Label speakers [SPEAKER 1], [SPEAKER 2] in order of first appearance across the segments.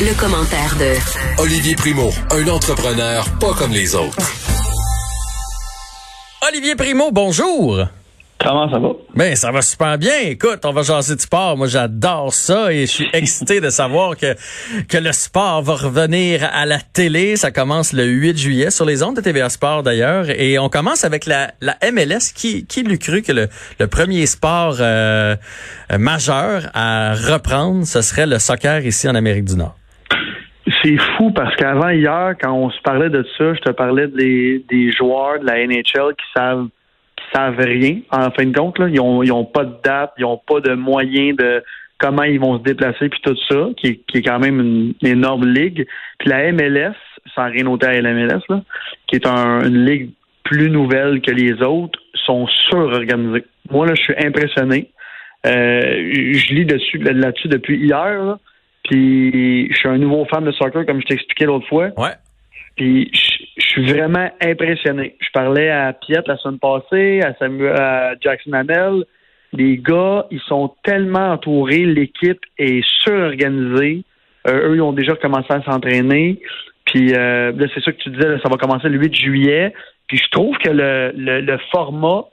[SPEAKER 1] Le, commentaire de
[SPEAKER 2] Olivier Primo, un entrepreneur pas comme les autres.
[SPEAKER 3] Olivier Primo, bonjour.
[SPEAKER 4] Comment ça va?
[SPEAKER 3] Ben, ça va super bien. Écoute, on va jaser de sport. Moi, j'adore ça et je suis excité de savoir que, que le sport va revenir à la télé. Ça commence le 8 juillet sur les ondes de TVA Sport d'ailleurs. Et on commence avec la, la MLS. Qui, qui l'eût cru que le, le premier sport euh, majeur à reprendre, ce serait le soccer ici en Amérique du Nord?
[SPEAKER 4] C'est fou parce qu'avant hier, quand on se parlait de ça, je te parlais des, des joueurs de la NHL qui savent savent rien, en fin de compte. Là. Ils n'ont ils ont pas de date, ils n'ont pas de moyens de comment ils vont se déplacer, puis tout ça, qui qui est quand même une, énorme ligue. Puis la MLS, sans rien noter à la MLS, là, qui est un, une ligue plus nouvelle que les autres, sont surorganisés. Moi, là, je suis impressionné. Euh, je lis dessus là-dessus depuis hier. Là. Puis je suis un nouveau fan de soccer, comme je t'expliquais l'autre fois.
[SPEAKER 3] Ouais.
[SPEAKER 4] Puis je suis vraiment impressionné. Je parlais à Piet la semaine passée, à, Samuel, à Jackson Hamel. Les gars, ils sont tellement entourés, l'équipe est surorganisée. Euh, eux, ils ont déjà commencé à s'entraîner. Puis euh, là, c'est ça que tu disais, là, ça va commencer le 8 juillet. Puis je trouve que le, le, le format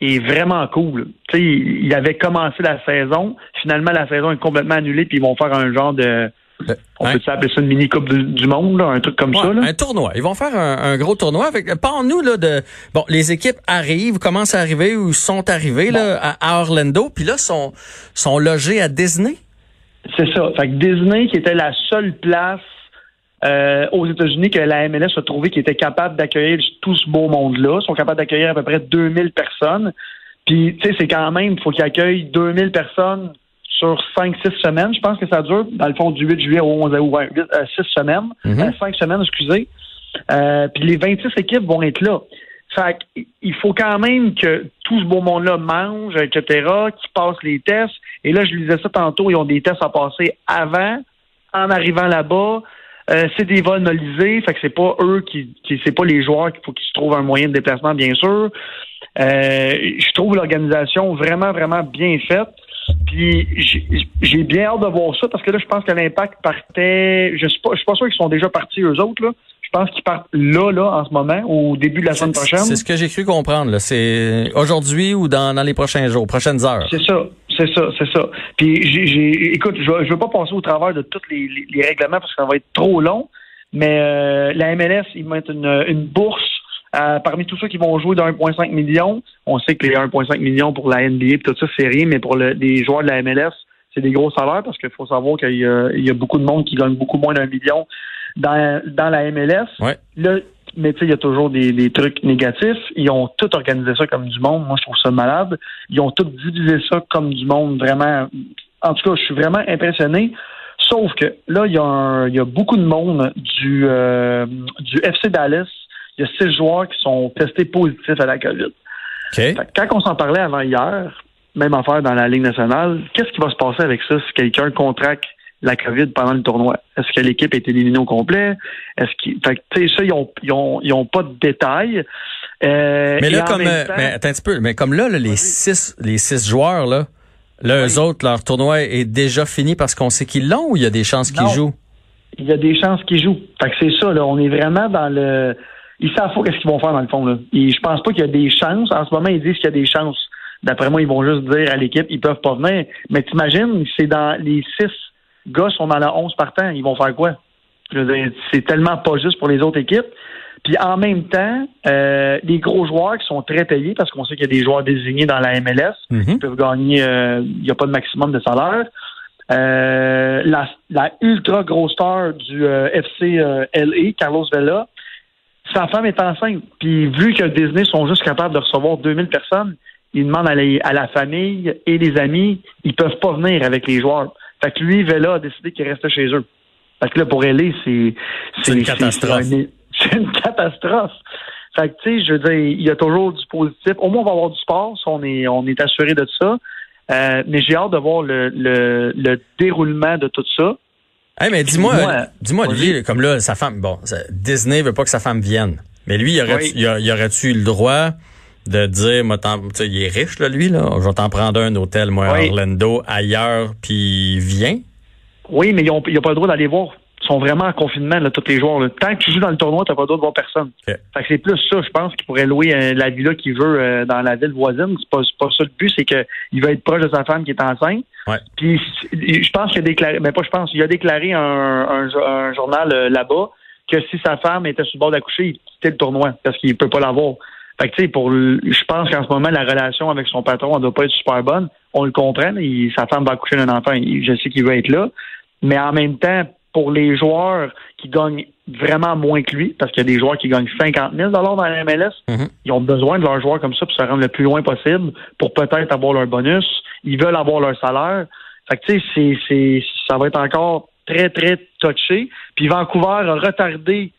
[SPEAKER 4] est vraiment cool. Tu sais, il avait commencé la saison. Finalement, la saison est complètement annulée, puis ils vont faire un genre de on
[SPEAKER 3] Hein?
[SPEAKER 4] peut s'appeler ça une mini coupe du, du monde, là, un truc comme
[SPEAKER 3] Ouais,
[SPEAKER 4] ça. Là.
[SPEAKER 3] un tournoi. Ils vont faire un, un gros tournoi avec. Parle-nous là de. Bon, les équipes arrivent, commencent à arriver ou sont arrivées là à, à Orlando, puis là sont sont logés à Disney?
[SPEAKER 4] C'est ça. Fait que Disney, qui était la seule place euh, aux États-Unis que la MLS a trouvé qui était capable d'accueillir tout ce beau monde-là, sont capables d'accueillir à peu près 2000 personnes. Puis, tu sais, c'est quand même, il faut qu'ils accueillent 2000 personnes sur 5-6 semaines. Je pense que ça dure, dans le fond, du 8 juillet au 11 août, ouais, 8, euh, 6 semaines,
[SPEAKER 3] Mhm.
[SPEAKER 4] euh, 5 semaines, excusez. Euh, puis les 26 équipes vont être là. Fait il faut quand même que tout ce beau monde-là mange, etc., qu'ils passent les tests. Et là, je lisais ça tantôt, ils ont des tests à passer avant, en arrivant là-bas. Euh, c'est des vols nolisés, fait que c'est pas eux qui, qui c'est pas les joueurs qu'il faut qu'ils se trouvent un moyen de déplacement, bien sûr. Euh, je trouve l'organisation vraiment, vraiment bien faite. Puis j'ai bien hâte de voir ça parce que là, je pense que l'impact partait. Je suis pas, je suis pas sûr qu'ils sont déjà partis eux autres là. Je pense qu'ils partent là, là, en ce moment, au début de la semaine prochaine.
[SPEAKER 3] C'est ce que j'ai cru comprendre. C'est aujourd'hui ou dans, dans les prochains jours, prochaines heures.
[SPEAKER 4] C'est ça, c'est ça, c'est ça. Puis j'ai, j'ai- écoute, je je veux pas passer au travers de tous les, les- les règlements parce que ça va être trop long. Mais euh, la MLS, ils mettent une, une bourse euh, parmi tous ceux qui vont jouer de 1,5 million. On sait que les 1,5 millions pour la NBA et tout ça, c'est rien, mais pour le- les joueurs de la MLS, c'est des gros salaires parce qu'il faut savoir qu'il y a, il y a beaucoup de monde qui gagne beaucoup moins d'un million dans, dans la MLS.
[SPEAKER 3] Ouais.
[SPEAKER 4] Mais tu sais, il y a toujours des, des trucs négatifs. Ils ont tout organisé ça comme du monde. Moi, je trouve ça malade. Ils ont tout divisé ça comme du monde, vraiment. En tout cas, je suis vraiment impressionné. Sauf que là, il y a, un- il y a beaucoup de monde du, euh, du FC Dallas. Il y a six joueurs qui sont testés positifs à la COVID.
[SPEAKER 3] OK.
[SPEAKER 4] Fait que quand on s'en parlait avant hier, même affaire dans la Ligue nationale, qu'est-ce qui va se passer avec ça si quelqu'un contracte la COVID pendant le tournoi? Est-ce que l'équipe est éliminée au complet? Est-ce qu'ils. Fait que, tu sais, ça, ils ont, ils ont, ils ont pas de détails. Euh,
[SPEAKER 3] Mais là, comme euh,
[SPEAKER 4] temps-
[SPEAKER 3] mais attends un petit peu, mais comme là, là, les six les six joueurs là, là, eux autres, leur tournoi est déjà fini parce qu'on sait qu'ils l'ont ou il y a des chances qu'ils jouent?
[SPEAKER 4] il y a des chances qu'ils jouent. Fait que c'est ça, là. On est vraiment dans le. Ils savent pas qu'est-ce qu'ils vont faire dans le fond, là. Et je pense pas qu'il y a des chances. En ce moment, ils disent qu'il y a des chances. D'après moi, ils vont juste dire à l'équipe, ils peuvent pas venir. Mais t'imagines, c'est dans les six gars sont dans la 11 partant. Ils vont faire quoi? C'est tellement pas juste pour les autres équipes. Puis en même temps, euh, les gros joueurs qui sont très payés, parce qu'on sait qu'il y a des joueurs désignés dans la MLS,
[SPEAKER 3] Mhm.
[SPEAKER 4] ils peuvent gagner, euh, il n'y a pas de maximum de salaire. Euh, la, la ultra grosse star du FC LA, Carlos Vela, sa femme est enceinte. Puis vu que Disney sont juste capables de recevoir 2000 personnes, ils demandent à, les- à la famille et les amis, ils peuvent pas venir avec les joueurs. Fait que lui, Vela a décidé qu'il restait chez eux. Fait que là, pour LA, c'est...
[SPEAKER 3] C'est une catastrophe.
[SPEAKER 4] C'est une catastrophe. Fait que, tu sais, je veux dire, il y a toujours du positif. Au moins, on va avoir du sport, ça, on est, on est assuré de ça. Euh, mais j'ai hâte de voir le, le, le déroulement de tout ça.
[SPEAKER 3] Hey, mais dis-moi,
[SPEAKER 4] Moi,
[SPEAKER 3] dis-moi. Olivier, comme là, sa femme, bon, Disney veut pas que sa femme vienne. Mais lui, y aurait-tu
[SPEAKER 4] Oui.
[SPEAKER 3] y a- y aurait-tu eu le droit de dire, moi, il est riche, là, lui, là. Je vais t'en prendre un hôtel, moi, à. Orlando, ailleurs, puis viens.
[SPEAKER 4] Oui, mais ils n'ont pas le droit d'aller voir. Ils sont vraiment en confinement, là, tous les joueurs. là. Tant que tu joues dans le tournoi, tu n'as pas le droit de voir personne. Fait que c'est plus ça, je pense, qu'il pourrait louer euh, la villa qu'il veut euh, dans la ville voisine. C'est pas, pas ça le but, c'est qu'il veut être proche de sa femme qui est enceinte.
[SPEAKER 3] Ouais.
[SPEAKER 4] Puis je pense qu'il a déclaré, mais pas je pense, il a déclaré un, un, un journal euh, là-bas que si sa femme était sur le bord d'accoucher, il quittait le tournoi parce qu'il peut pas l'avoir. Fait que tu sais, pour je pense qu'en ce moment, la relation avec son patron, elle doit pas être super bonne. On le comprend, il- sa femme va accoucher d'un enfant, il- je sais qu'il veut être là. Mais en même temps, pour les joueurs qui gagnent vraiment moins que lui, parce qu'il y a des joueurs qui gagnent 50 000 dans la MLS,
[SPEAKER 3] Mhm.
[SPEAKER 4] ils ont besoin de leurs joueurs comme ça pour se rendre le plus loin possible, pour peut-être avoir leur bonus. Ils veulent avoir leur salaire. Fait que, tu sais, c'est, c'est, ça va être encore très, très touché. Puis Vancouver a retardé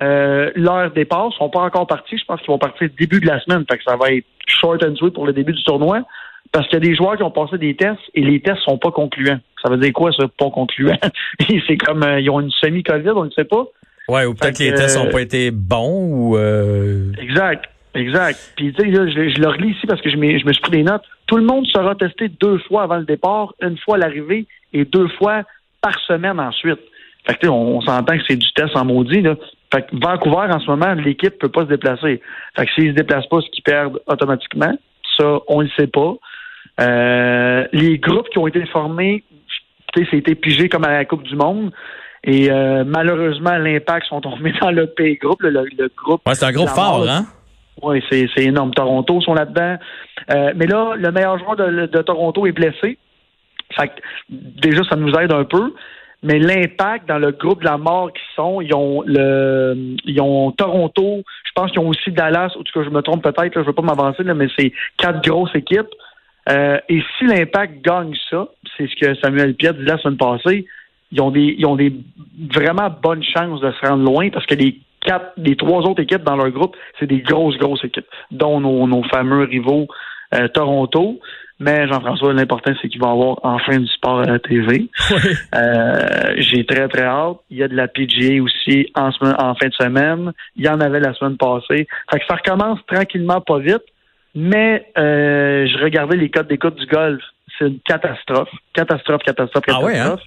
[SPEAKER 4] euh, leur départ. Ils sont pas encore partis. Je pense qu'ils vont partir début de la semaine. Fait que ça va être short and sweet pour le début du tournoi. Parce qu'il y a des joueurs qui ont passé des tests et les tests sont pas concluants. Ça veut dire quoi, ça, pas concluant? c'est comme, euh, ils ont une semi-COVID, on ne sait pas.
[SPEAKER 3] Ouais, ou peut-être que les tests
[SPEAKER 4] euh,
[SPEAKER 3] n'ont pas été bons ou... Euh...
[SPEAKER 4] Exact. Exact. Puis, tu sais, je, je le relis ici parce que je, je me suis pris des notes. Tout le monde sera testé deux fois avant le départ, une fois à l'arrivée et deux fois par semaine ensuite. Fait que, on, on s'entend que c'est du test en maudit, là. Fait que Vancouver, en ce moment, l'équipe peut pas se déplacer. Fait que s'ils se déplacent pas, ce qu'ils perdent automatiquement, ça, on le sait pas. Euh, les groupes qui ont été formés, c'était pigé comme à la Coupe du Monde. Et euh, malheureusement, l'impact sont tombés dans le P groupe, le, groupe
[SPEAKER 3] Ouais, c'est un gros
[SPEAKER 4] la
[SPEAKER 3] fort, hein?
[SPEAKER 4] oui, c'est, c'est énorme. Toronto sont là-dedans. Euh, mais là, le meilleur joueur de, de Toronto est blessé. Fait que, déjà, ça nous aide un peu. Mais l'impact dans le groupe de la mort qui sont, ils ont le ils ont Toronto, je pense qu'ils ont aussi Dallas, ou en tout cas je me trompe peut-être, je veux pas m'avancer, mais c'est quatre grosses équipes. Euh, et si l'impact gagne ça, c'est ce que Samuel Piet dit la semaine passée, ils ont des ils ont des vraiment bonnes chances de se rendre loin parce que les quatre les trois autres équipes dans leur groupe, c'est des grosses, grosses équipes, dont nos, nos fameux rivaux euh, Toronto. Mais Jean-François, l'important, c'est qu'il va y avoir enfin du sport à la TV. Euh, J'ai très, très hâte. Il y a de la PGA aussi en, semaine- en fin de semaine. Il y en avait la semaine passée. Fait que ça recommence tranquillement, pas vite. Mais euh, je regardais les codes d'écoute du golf. C'est une catastrophe. Catastrophe, catastrophe,
[SPEAKER 3] Ah ouais,
[SPEAKER 4] catastrophe.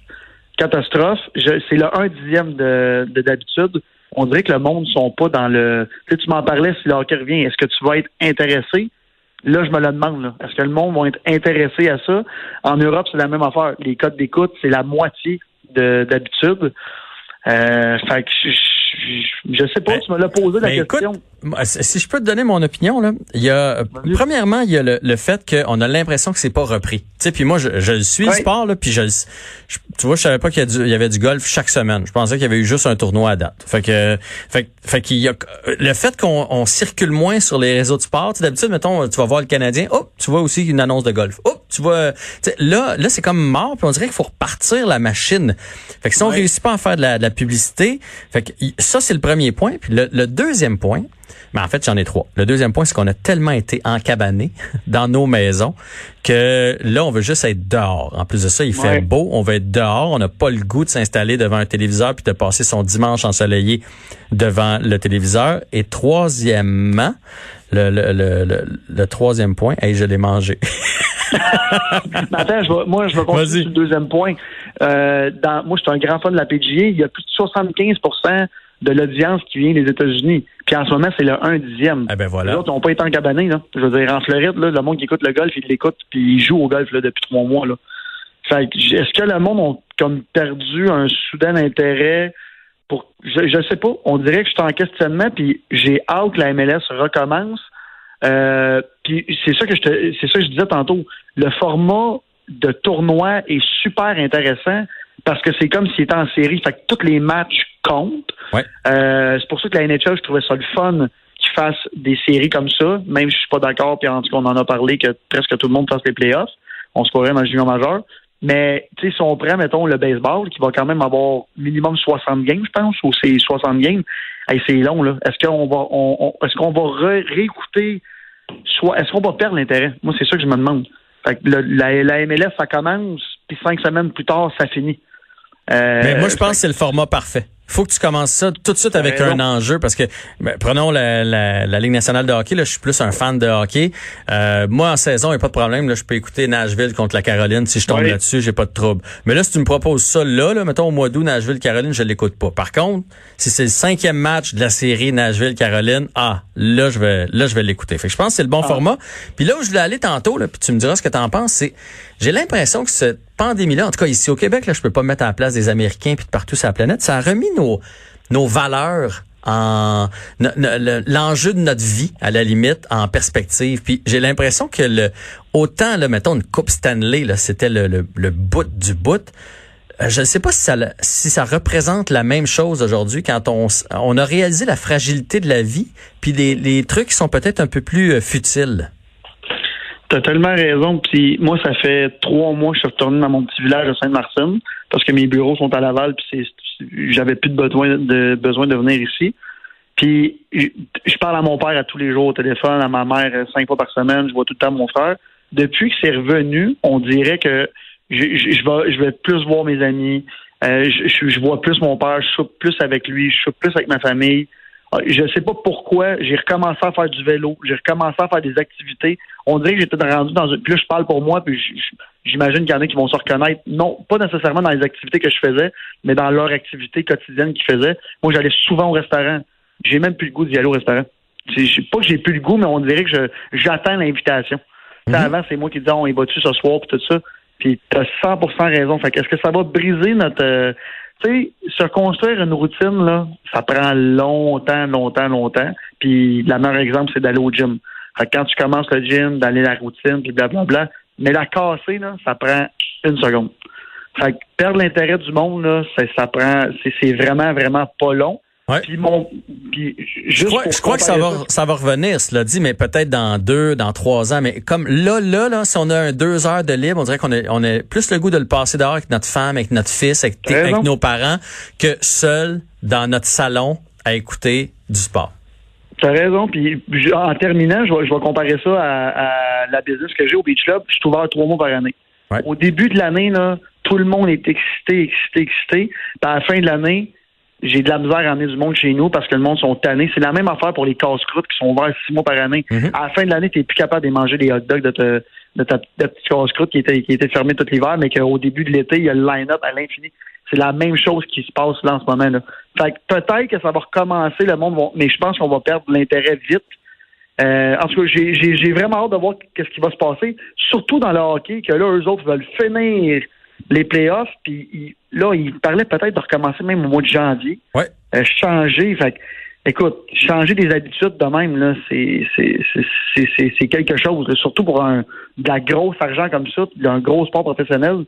[SPEAKER 4] Catastrophe. C'est le un dixième de de d'habitude. On dirait que le monde ne sont pas dans le. Tu sais, tu m'en parlais si le hockey revient. Est-ce que tu vas être intéressé? Là, je me le demande. Est-ce que le monde va être intéressé à ça? En Europe, c'est la même affaire. Les codes d'écoute, c'est la moitié de- d'habitude. Euh, fait que je, je, sais pas,
[SPEAKER 3] Ben,
[SPEAKER 4] tu me l'as posé la
[SPEAKER 3] Ben, écoute,
[SPEAKER 4] question.
[SPEAKER 3] moi, si je peux te donner mon opinion, là, il y a, premièrement, il y a le, le fait qu'on a l'impression que c'est pas repris. Tu sais, puis moi, je, je le suis le sport, là, puis je, tu vois, je savais pas qu'il y, avait du golf chaque semaine. Je pensais qu'il y avait eu juste un tournoi à date. Fait que, fait, fait qu'il y a, le fait qu'on on circule moins sur les réseaux de sport, tu sais, d'habitude, mettons, tu vas voir le Canadien, hop, tu vois aussi une annonce de golf. Tu sais, là, là, c'est comme mort, puis on dirait qu'il faut repartir la machine. Fait que si on
[SPEAKER 4] Ouais.
[SPEAKER 3] réussit pas à faire de la, de la publicité, fait que ça, c'est le premier point. Puis le, le deuxième point, mais en fait, j'en ai trois. Le deuxième point, c'est qu'on a tellement été encabanés dans nos maisons que là, on veut juste être dehors. En plus de ça, il fait
[SPEAKER 4] Ouais.
[SPEAKER 3] beau, on veut être dehors. On n'a pas le goût de s'installer devant un téléviseur puis de passer son dimanche ensoleillé devant le téléviseur. Et troisièmement, le, le, le, le, troisième point, hey, je l'ai mangé.
[SPEAKER 4] Mais attends, je vais- moi, je vais continuer sur le deuxième point. Euh, dans, moi, je suis un grand fan de la PGA. Il y a plus de 75% de l'audience qui vient des États-Unis. Puis en ce moment, c'est le 1 dixième.
[SPEAKER 3] Eh ben voilà.
[SPEAKER 4] Les autres n'ont pas été encabanés. Là. Je veux dire, en Floride, là, le monde qui écoute le golf, il l'écoute, puis il joue au golf là, depuis trois mois. Là. Fait que, est-ce que le monde a comme perdu un soudain intérêt pour. Je, je sais pas. On dirait que je suis en questionnement, puis j'ai hâte que la MLS recommence. Euh, puis c'est ça que je te, c'est ça que je disais tantôt. Le format de tournoi est super intéressant parce que c'est comme s'il était en série. Fait que tous les matchs comptent.
[SPEAKER 3] Ouais.
[SPEAKER 4] Euh, c'est pour ça que la NHL, je trouvais ça le fun qu'ils fassent des séries comme ça, même si je suis pas d'accord, puis en tout cas, on en a parlé que presque tout le monde fasse les playoffs. On se croirait dans le junior majeur. Mais tu sais, si on prend, mettons, le baseball, qui va quand même avoir minimum 60 games, je pense, ou c'est 60 games, hey, c'est long, là. Est-ce qu'on va on, on- est-ce qu'on va ré- réécouter soit est-ce qu'on va perdre l'intérêt? Moi, c'est ça que je me demande. Fait que le- la, la MLS, ça commence, puis cinq semaines plus tard, ça finit. Euh,
[SPEAKER 3] Mais moi, je pense que c'est le format parfait. Faut que tu commences ça tout de suite avec
[SPEAKER 4] T'as
[SPEAKER 3] un enjeu parce que ben, prenons la, la, la Ligue nationale de hockey là, je suis plus un fan de hockey. Euh, moi en saison, il n'y a pas de problème là, je peux écouter Nashville contre la Caroline si je tombe
[SPEAKER 4] Oui.
[SPEAKER 3] là-dessus, j'ai pas de trouble. Mais là si tu me proposes ça là, là mettons au mois d'août Nashville Caroline, je l'écoute pas. Par contre, si c'est le cinquième match de la série Nashville Caroline, ah, là je vais là je vais l'écouter. Fait que je pense que c'est le bon
[SPEAKER 4] Ah.
[SPEAKER 3] format. Puis là où je voulais aller tantôt là, puis tu me diras ce que tu en penses, c'est j'ai l'impression que cette pandémie-là, en tout cas ici au Québec, là, je peux pas me mettre à la place des Américains puis de partout sur la planète, ça a remis nos, nos valeurs en l'enjeu de notre vie à la limite en perspective puis j'ai l'impression que le autant là mettons une coupe Stanley là c'était le, le, le bout du bout Euh, je ne sais pas si ça, si ça représente la même chose aujourd'hui quand on, on a réalisé la fragilité de la vie puis les, les trucs sont peut-être un peu plus euh, futiles.
[SPEAKER 4] T'as tellement raison. Puis moi, ça fait trois mois que je suis retourné dans mon petit village de Sainte-Martine parce que mes bureaux sont à Laval. Puis j'avais plus de besoin de venir ici. Puis je, parle à mon père à tous les jours au téléphone, à ma mère euh, cinq fois par semaine. Je vois tout le temps mon frère. Depuis que c'est revenu, on dirait que je, vais, plus voir mes amis. Euh, je- je vois plus mon père. Je soupe plus avec lui. Je soupe plus avec ma famille. Ah, Je sais pas pourquoi, j'ai recommencé à faire du vélo, j'ai recommencé à faire des activités. On dirait que j'étais rendu dans une. Puis là, je parle pour moi, puis j'imagine qu'il y en a qui vont se reconnaître. Non, pas nécessairement dans les activités que je faisais, mais dans leur activité quotidienne qu'ils faisaient. Moi, j'allais souvent au restaurant. J'ai même plus le goût d'y aller au restaurant. C'est pas que j'ai plus le goût, mais on dirait que j'attends l'invitation. Tu sais, Avant, c'est moi qui disais on y va-tu ce soir puis tout ça. Puis t'as 100% raison. Fait que est-ce que ça va briser notre euh, se construire une routine, là, ça prend longtemps, longtemps, longtemps. Puis le meilleur exemple, c'est d'aller au gym. Quand tu commences le gym, d'aller la routine, puis blablabla, mais la casser, là, ça prend une seconde. Perdre l'intérêt du monde, là, ça, prend, c'est vraiment, vraiment pas long.
[SPEAKER 3] Ouais.
[SPEAKER 4] Puis mon, puis
[SPEAKER 3] Je crois,
[SPEAKER 4] pour
[SPEAKER 3] je crois que ça va,
[SPEAKER 4] comparer
[SPEAKER 3] ça va revenir, cela dit, mais peut-être dans deux, dans trois ans. Mais comme là, là, là, si on a un deux heures de libre, on dirait qu'on a, on a plus le goût de le passer dehors avec notre femme, avec notre fils, avec,
[SPEAKER 4] T'as
[SPEAKER 3] nos parents, que seul dans notre salon à écouter du sport.
[SPEAKER 4] Tu as raison. Puis en terminant, je vais, je vais comparer ça à, à la business que j'ai au Beach Club. Je suis ouvert trois mois par année.
[SPEAKER 3] Ouais.
[SPEAKER 4] Au début de l'année, là, tout le monde est excité, excité, excité. Puis à la fin de l'année, j'ai de la misère à amener du monde chez nous parce que le monde sont tannés. C'est la même affaire pour les casse-croûtes qui sont ouverts six mois par année.
[SPEAKER 3] Mhm.
[SPEAKER 4] À la fin de l'année, tu n'es plus capable de manger des hot dogs de, te- de ta de petite casse-croûte qui était, qui était fermée tout l'hiver, mais qu'au début de l'été, il y a le line-up à l'infini. C'est la même chose qui se passe là en ce moment. Là. Fait que peut-être que ça va recommencer, le monde va, mais je pense qu'on va perdre l'intérêt vite. Euh, en tout cas, j'ai- j'ai j'ai vraiment hâte de voir qu'est-ce qui va se passer, surtout dans le hockey, que là, eux autres veulent finir les playoffs, puis ils- là, ils parlaient peut-être de recommencer même au mois de janvier.
[SPEAKER 3] Ouais.
[SPEAKER 4] Euh, changer, fait écoute, changer des habitudes de même, là, c'est c'est- c'est- c'est- c'est- c'est quelque chose, là, surtout pour un de la grosse argent comme ça, d'un gros sport professionnel.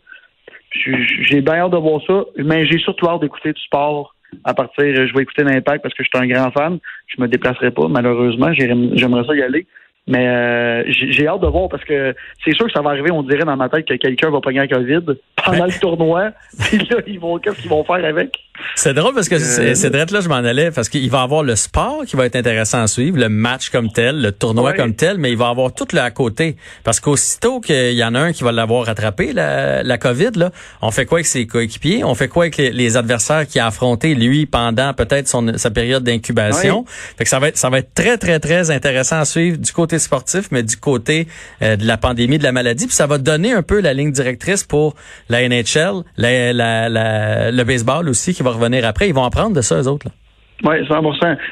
[SPEAKER 4] J'ai bien hâte de voir ça, mais j'ai surtout hâte d'écouter du sport à partir, je vais écouter l'Impact parce que je suis un grand fan. Je me déplacerai pas, malheureusement. J'aimerais ça y aller. Mais euh, j'ai hâte de voir parce que c'est sûr que ça va arriver, on dirait dans ma tête que quelqu'un va pogner un COVID pendant le tournoi. Puis là, ils vont qu'est-ce qu'ils vont faire avec?
[SPEAKER 3] C'est drôle parce que
[SPEAKER 4] Euh,
[SPEAKER 3] c'est là je m'en allais parce qu'il va avoir le sport qui va être intéressant à suivre, le match comme tel, le tournoi
[SPEAKER 4] Ouais.
[SPEAKER 3] comme tel, mais il va avoir tout le à côté parce qu'aussitôt qu'il y en a un qui va l'avoir rattrapé la, la Covid là, on fait quoi avec ses coéquipiers, on fait quoi avec les, les adversaires qui a affronté lui pendant peut-être son sa période d'incubation? Fait que ça va être ça va être très très très intéressant à suivre du côté sportif mais du côté euh, de la pandémie de la maladie puis ça va donner un peu la ligne directrice pour la NHL, le baseball aussi qui va revenir après, ils vont apprendre de ça eux autres là.
[SPEAKER 4] Oui, 100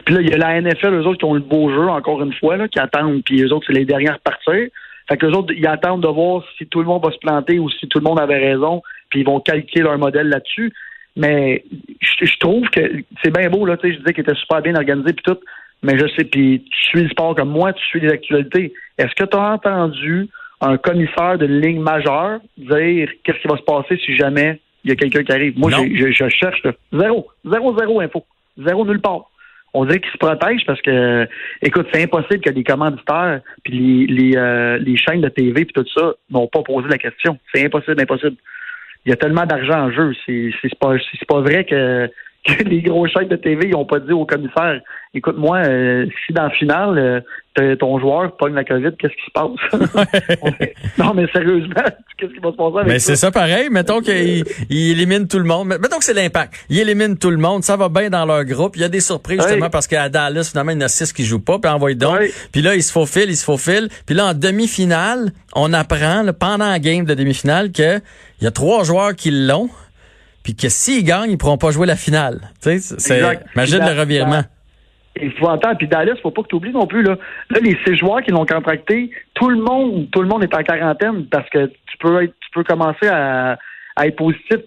[SPEAKER 4] Puis là, il y a la NFL, eux autres, qui ont le beau jeu, encore une fois, là, qui attendent, puis eux autres, c'est les derniers à repartir. Fait que les autres, ils attendent de voir si tout le monde va se planter ou si tout le monde avait raison, puis ils vont calquer leur modèle là-dessus. Mais je, je trouve que c'est bien beau, là, tu sais, je disais qu'il était super bien organisé, puis tout, mais je sais, puis tu suis le sport comme moi, tu suis les actualités. Est-ce que tu as entendu un commissaire de ligne majeure dire qu'est-ce qui va se passer si jamais il y a quelqu'un qui arrive? Moi, je, je cherche là. zéro, zéro, zéro info. Zéro nulle part. On dirait qu'ils se protègent parce que, écoute, c'est impossible que les commanditaires puis les, les, euh, les chaînes de TV puis tout ça n'ont pas posé la question. C'est impossible, impossible. il y a tellement d'argent en jeu. C'est c'est pas c'est pas vrai que que les gros chefs de TV ils ont pas dit au commissaire écoute moi euh, si dans la finale euh, ton joueur pogne la COVID qu'est-ce qui se passe? Non mais sérieusement qu'est-ce qui va se passer avec
[SPEAKER 3] Mais c'est ça pareil. Mettons qu'il il élimine tout le monde. Mettons que c'est l'impact. Il élimine tout le monde. Ça va bien dans leur groupe. Il y a des surprises justement parce qu'à Dallas, finalement, il y en a six qui jouent pas. Puis envoie donc. Puis là, il se faufile, il se faufile. Puis là, en demi-finale, on apprend là, pendant la game de demi-finale que il y a trois joueurs qui l'ont. Puis que s'ils gagnent, ils pourront pas jouer la finale.
[SPEAKER 4] Exact.
[SPEAKER 3] imagine
[SPEAKER 4] Puis
[SPEAKER 3] le revirement.
[SPEAKER 4] Il faut entendre. Puis Dallas, faut pas que tu oublies non plus. Là, là les six joueurs qui l'ont contracté, tout le monde, tout le monde est en quarantaine parce que tu peux être, tu peux commencer à, à être positif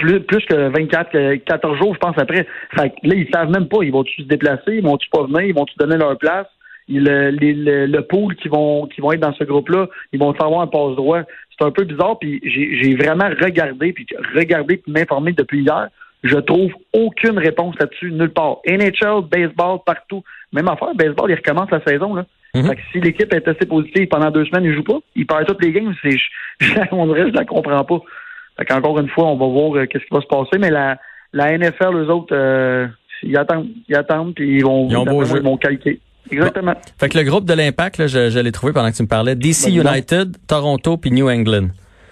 [SPEAKER 4] plus, plus que 24, que 14 jours, je pense, après. Fait que là, ils savent même pas. Ils vont-tu se déplacer? Ils vont-tu pas venir? Ils vont-tu donner leur place? Le, les- le, le pool qui vont, qui vont être dans ce groupe-là, ils vont avoir un passe droit. C'est un peu bizarre, puis j'ai j'ai vraiment regardé, puis regardé, puis m'informé depuis hier. Je trouve aucune réponse là-dessus, nulle part. NHL, baseball, partout. Même affaire, baseball, il recommence la saison. Là.
[SPEAKER 3] Mhm.
[SPEAKER 4] Fait que si l'équipe est assez positive pendant deux semaines, il joue pas. Il perd toutes les games. C'est, je, on dirait, je la comprends pas. Fait qu'encore une fois, on va voir euh, qu'est-ce qui va se passer. Mais la, la NFL, eux autres, euh, ils attendent, ils attendent, puis ils vont,
[SPEAKER 3] Ils
[SPEAKER 4] ils vont calquer. Exactement.
[SPEAKER 3] Fait que le groupe de l'impact, là, je, je l'ai trouvé pendant que tu me parlais. DC. United, Toronto puis New England.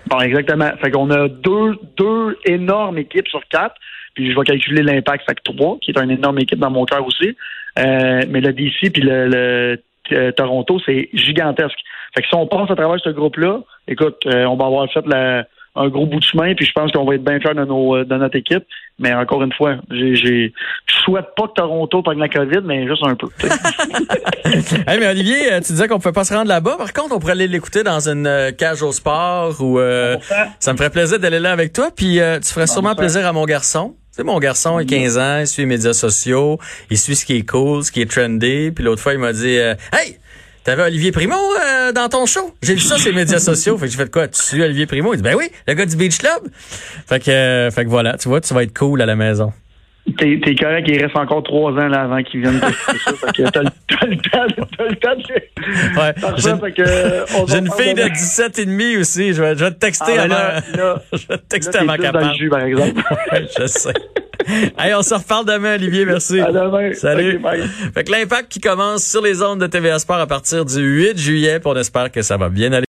[SPEAKER 4] Bon, exactement. Fait qu'on a deux, deux énormes équipes sur quatre. Puis je vais calculer l'impact, fait que trois, qui est une énorme équipe dans mon cœur aussi. Euh, mais le DC puis le, le euh, Toronto, c'est gigantesque. Fait que si on passe à travers ce groupe-là, écoute, euh, on va avoir fait la- un gros bout de chemin, puis je pense qu'on va être bien fiers de, nos, euh, de notre équipe. Mais encore une fois, j'ai, j'ai, je souhaite pas que Toronto prenne la COVID, mais juste un peu.
[SPEAKER 3] hey, mais Olivier, euh, tu disais qu'on pouvait pas se rendre là-bas. Par contre, on pourrait aller l'écouter dans une euh, cage au sport ou euh, ça me ferait plaisir d'aller là avec toi. Puis euh, tu ferais sûrement plaisir à mon garçon. Tu sais, mon garçon, il a 15 ans, il suit les médias sociaux, il suit ce qui est cool, ce qui est trendy. Puis l'autre fois, il m'a dit euh, Hey! T'avais Olivier Primo euh, dans ton show? J'ai vu ça sur les médias sociaux. Fait que j'ai fait quoi? Tu Olivier Primo? Il dit Ben oui, le gars du Beach Club. Fait que, euh, fait que voilà, tu vois, tu vas être cool à la maison.
[SPEAKER 4] T'es, t'es correct, il reste encore trois ans là, avant qu'ils viennent tester ça. Fait que t'as, le- t'as le temps, t'as le temps de...
[SPEAKER 3] Ouais.
[SPEAKER 4] Parfait,
[SPEAKER 3] J'ai-
[SPEAKER 4] fait que, euh, on va
[SPEAKER 3] J'ai une
[SPEAKER 4] prendre
[SPEAKER 3] fille de
[SPEAKER 4] demain.
[SPEAKER 3] 17 et demi aussi. Je vais, je vais te texter
[SPEAKER 4] Ah,
[SPEAKER 3] avant.
[SPEAKER 4] là, là,
[SPEAKER 3] je vais te texter
[SPEAKER 4] là,
[SPEAKER 3] avant qu'elle parle.
[SPEAKER 4] jus, par exemple.
[SPEAKER 3] je sais. Hey, on se reparle demain, Olivier. Merci.
[SPEAKER 4] À demain.
[SPEAKER 3] Salut.
[SPEAKER 4] Ok, bye.
[SPEAKER 3] fait que l'impact qui commence sur les ondes de TVA Sport à partir du 8 juillet. Puis on espère que ça va bien aller.